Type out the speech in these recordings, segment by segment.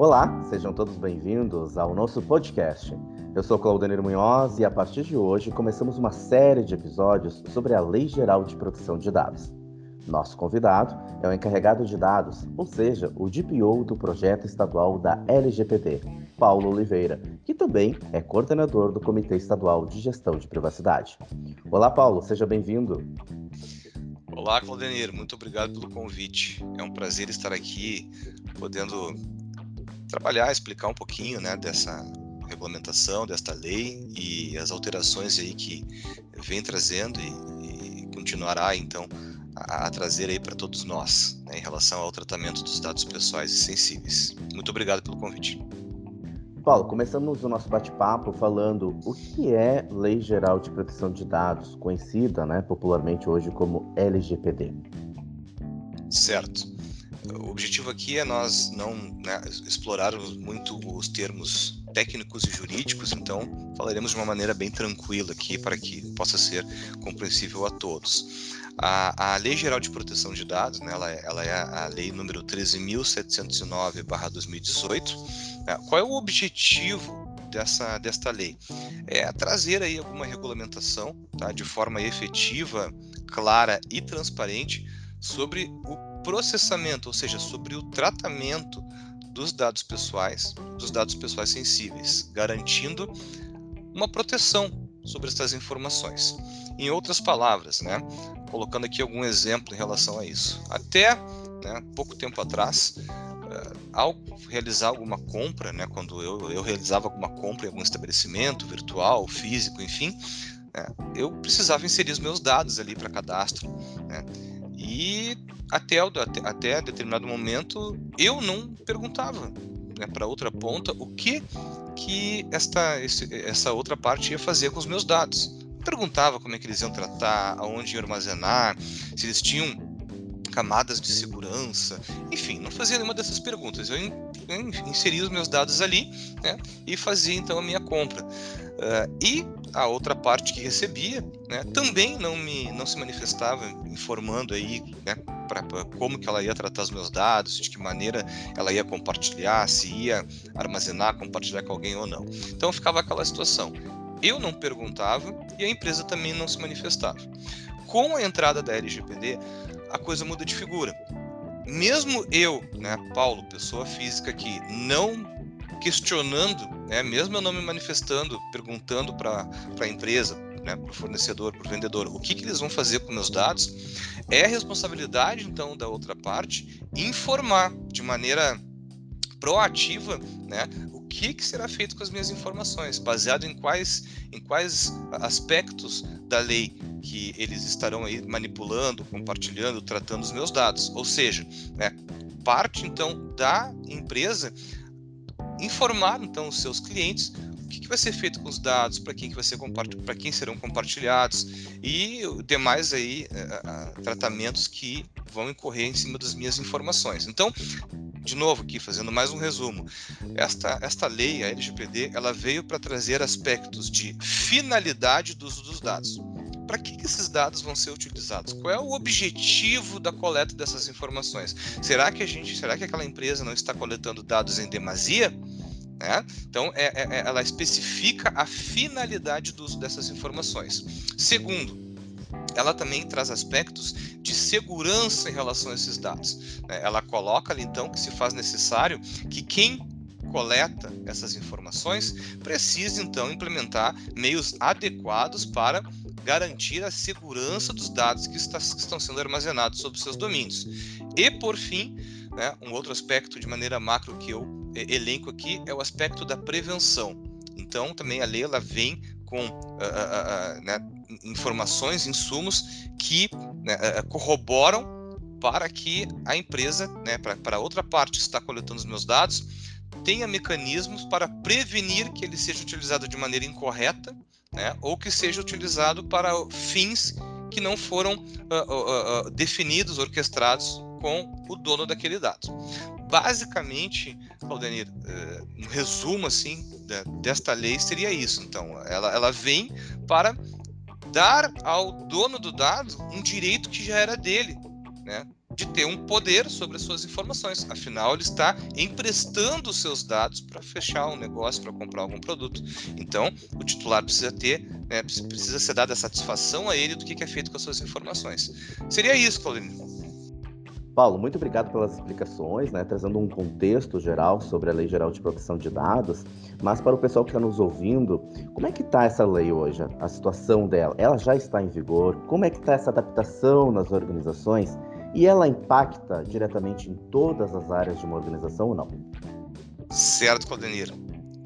Olá, sejam todos bem-vindos ao nosso podcast. Eu sou Claudenir Munhoz e a partir de hoje começamos uma série de episódios sobre a Lei Geral de Proteção de Dados. Nosso convidado é o encarregado de dados, ou seja, o DPO do projeto estadual da LGPD, Paulo Oliveira, que também é coordenador do Comitê Estadual de Gestão de Privacidade. Olá, Paulo, seja bem-vindo. Olá, Claudenir, muito obrigado pelo convite. É um prazer estar aqui, podendo trabalhar, explicar um pouquinho né, dessa regulamentação, desta lei e as alterações aí que vem trazendo e, e continuará, então, a, a trazer aí para todos nós né, em relação ao tratamento dos dados pessoais e sensíveis. Muito obrigado pelo convite. Paulo, começamos o nosso bate-papo falando o que é Lei Geral de Proteção de Dados, conhecida né, popularmente hoje como LGPD. Certo. O objetivo aqui é nós não né, explorarmos muito os termos técnicos e jurídicos, então falaremos de uma maneira bem tranquila aqui para que possa ser compreensível a todos. A, a Lei Geral de Proteção de Dados, né, ela, é, ela é a lei número 13.709/2018. Né, qual é o objetivo dessa, desta lei? É trazer aí alguma regulamentação tá, de forma efetiva, clara e transparente sobre o processamento, ou seja, sobre o tratamento dos dados pessoais, dos dados pessoais sensíveis, garantindo uma proteção sobre essas informações. Em outras palavras, né, colocando aqui algum exemplo em relação a isso. Até né, pouco tempo atrás, uh, ao realizar alguma compra, né, quando eu, eu realizava alguma compra em algum estabelecimento virtual, físico, enfim, né, eu precisava inserir os meus dados ali para cadastro. Né, e até, até, até determinado momento eu não perguntava né, para outra ponta o que que esta esse, essa outra parte ia fazer com os meus dados perguntava como é que eles iam tratar, aonde iam armazenar, se eles tinham camadas de segurança, enfim, não fazia nenhuma dessas perguntas. Eu inseria os meus dados ali né, e fazia então a minha compra. Uh, e a outra parte que recebia né, também não me não se manifestava informando aí né, para como que ela ia tratar os meus dados, de que maneira ela ia compartilhar, se ia armazenar, compartilhar com alguém ou não. Então ficava aquela situação eu não perguntava e a empresa também não se manifestava. Com a entrada da LGPD, a coisa muda de figura. Mesmo eu, né, Paulo, pessoa física aqui, não questionando, né, mesmo eu não me manifestando, perguntando para a empresa, né, para o fornecedor, para o vendedor, o que, que eles vão fazer com meus dados, é responsabilidade, então, da outra parte informar de maneira proativa né, que, que será feito com as minhas informações, baseado em quais, em quais aspectos da lei que eles estarão aí manipulando, compartilhando, tratando os meus dados. Ou seja, né, parte então da empresa informar então os seus clientes o que, que vai ser feito com os dados, para quem que vai ser para quem serão compartilhados e demais aí uh, uh, tratamentos que vão incorrer em cima das minhas informações. Então, de novo aqui fazendo mais um resumo, esta, esta lei, a LGPD, ela veio para trazer aspectos de finalidade do uso dos dados. Para que, que esses dados vão ser utilizados? Qual é o objetivo da coleta dessas informações? Será que a gente, será que aquela empresa não está coletando dados em demasia? Né? Então, é, é, é ela especifica a finalidade do uso dessas informações. Segundo, ela também traz aspectos de segurança em relação a esses dados. Né? Ela coloca ali então que se faz necessário que quem coleta essas informações precise então implementar meios adequados para garantir a segurança dos dados que, está, que estão sendo armazenados sobre seus domínios. E por fim, né, um outro aspecto de maneira macro que eu elenco aqui é o aspecto da prevenção. Então, também a lei ela vem com uh, uh, uh, né, informações, insumos que né, eh, eh, corroboram para que a empresa, né, para a outra parte que está coletando os meus dados, tenha mecanismos para prevenir que ele seja utilizado de maneira incorreta, né, ou que seja utilizado para fins que não foram uh, uh, uh, definidos, orquestrados com o dono daquele dado. Basicamente, Aldenir, eh, um resumo assim desta lei seria isso. Então, ela, ela vem para dar ao dono do dado um direito que já era dele, né? De ter um poder sobre as suas informações. Afinal, ele está emprestando seus dados para fechar um negócio, para comprar algum produto. Então, o titular precisa ter, né, precisa ser dada a satisfação a ele do que é feito com as suas informações. Seria isso, Claudine. Paulo, muito obrigado pelas explicações, né, trazendo um contexto geral sobre a Lei Geral de Proteção de Dados. Mas para o pessoal que está nos ouvindo, como é que está essa lei hoje? A situação dela? Ela já está em vigor? Como é que está essa adaptação nas organizações? E ela impacta diretamente em todas as áreas de uma organização ou não? Certo, Claudenir.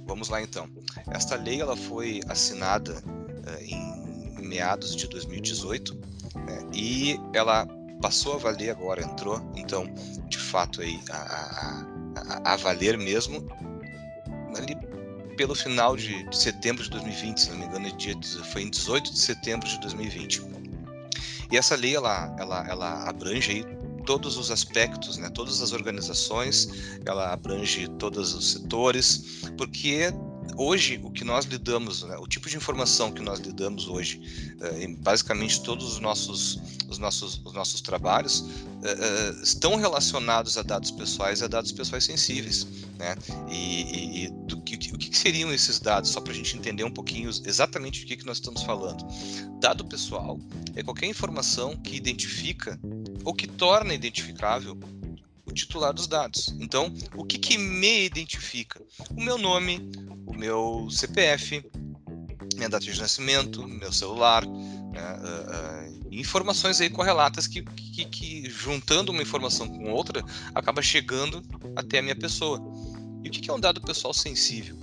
Vamos lá então. Esta lei ela foi assinada uh, em meados de 2018 né, e ela passou a valer agora, entrou, então, de fato, aí, a, a, a valer mesmo ali pelo final de, de, setembro de 2020, se não me engano, dia, foi em 18 de setembro de 2020. E essa lei, ela, ela, ela abrange aí todos os aspectos, né, todas as organizações, ela abrange todos os setores, porque hoje o que nós lidamos, né, o tipo de informação que nós lidamos hoje, uh, em basicamente todos os nossos, os nossos, os nossos trabalhos, uh, uh, estão relacionados a dados pessoais e a dados pessoais sensíveis. Né? E, e, e do que, o que seriam esses dados? Só para a gente entender um pouquinho exatamente do que, que nós estamos falando. Dado pessoal é qualquer informação que identifica ou que torna identificável o titular dos dados. Então, o que, que me identifica? O meu nome, meu CPF, minha data de nascimento, meu celular, né, uh, uh, informações aí correlatas que, que, que, juntando uma informação com outra acaba chegando até a minha pessoa. E o que, que é um dado pessoal sensível?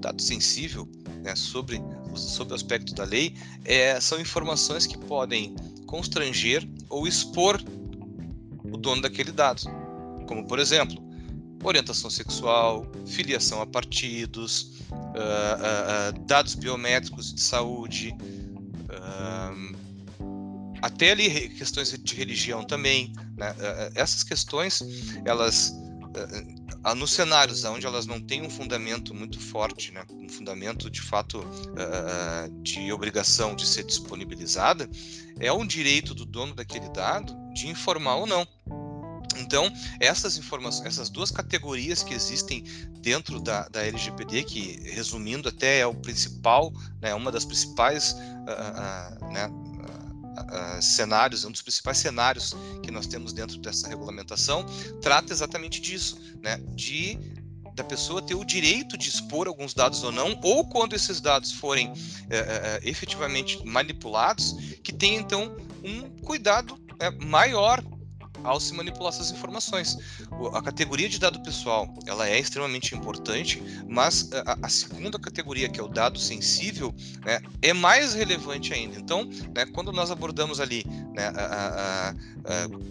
Dado sensível, né, sobre, sobre o aspecto da lei, é, são informações que podem constranger ou expor o dono daquele dado. Como, por exemplo, orientação sexual, filiação a partidos, uh, uh, dados biométricos de saúde, até ali questões de religião também. Né? essas questões, elas nos cenários onde elas não têm um fundamento muito forte, né, um fundamento de fato de obrigação de ser disponibilizada, é um direito do dono daquele dado de informar ou não. Então, essas informações, essas duas categorias que existem dentro da, da LGPD, que resumindo até é o principal, né, uma das principais uh, uh, né, uh, cenários, um dos principais cenários que nós temos dentro dessa regulamentação, trata exatamente disso, né, de da pessoa ter o direito de expor alguns dados ou não, ou quando esses dados forem efetivamente manipulados, que tenha então um cuidado né, maior ao se manipular essas informações. A categoria de dado pessoal, ela é extremamente importante, mas a, a segunda categoria, que é o dado sensível, né, é mais relevante ainda. Então, né, quando nós abordamos ali né, a,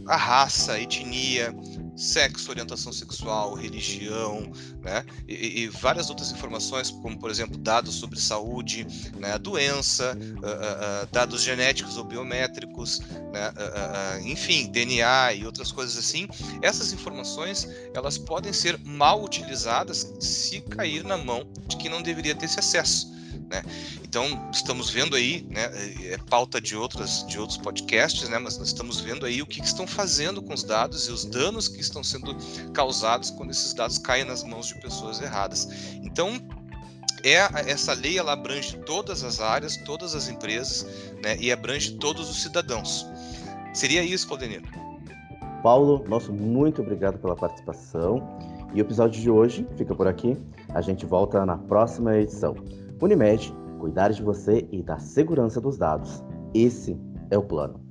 a, a, raça, a etnia, sexo, orientação sexual, religião, né? E, e, várias outras informações, como por exemplo dados sobre saúde, né? doença, uh, uh, dados genéticos ou biométricos, né? uh, enfim, DNA e outras coisas assim. Essas informações elas podem ser mal utilizadas se cair na mão de quem não deveria ter esse acesso. Né? Então estamos vendo aí, né, é pauta de outras de outros podcasts, né, mas nós estamos vendo aí o que, que, estão fazendo com os dados e os danos que estão sendo causados quando esses dados caem nas mãos de pessoas erradas. Então é essa lei ela abrange todas as áreas, todas as empresas, né, e abrange todos os cidadãos. Seria isso, Claudeniro. Paulo, nosso muito obrigado pela participação. E o episódio de hoje fica por aqui. A gente volta na próxima edição. Unimed, cuidar de você e da segurança dos dados. Esse é o plano.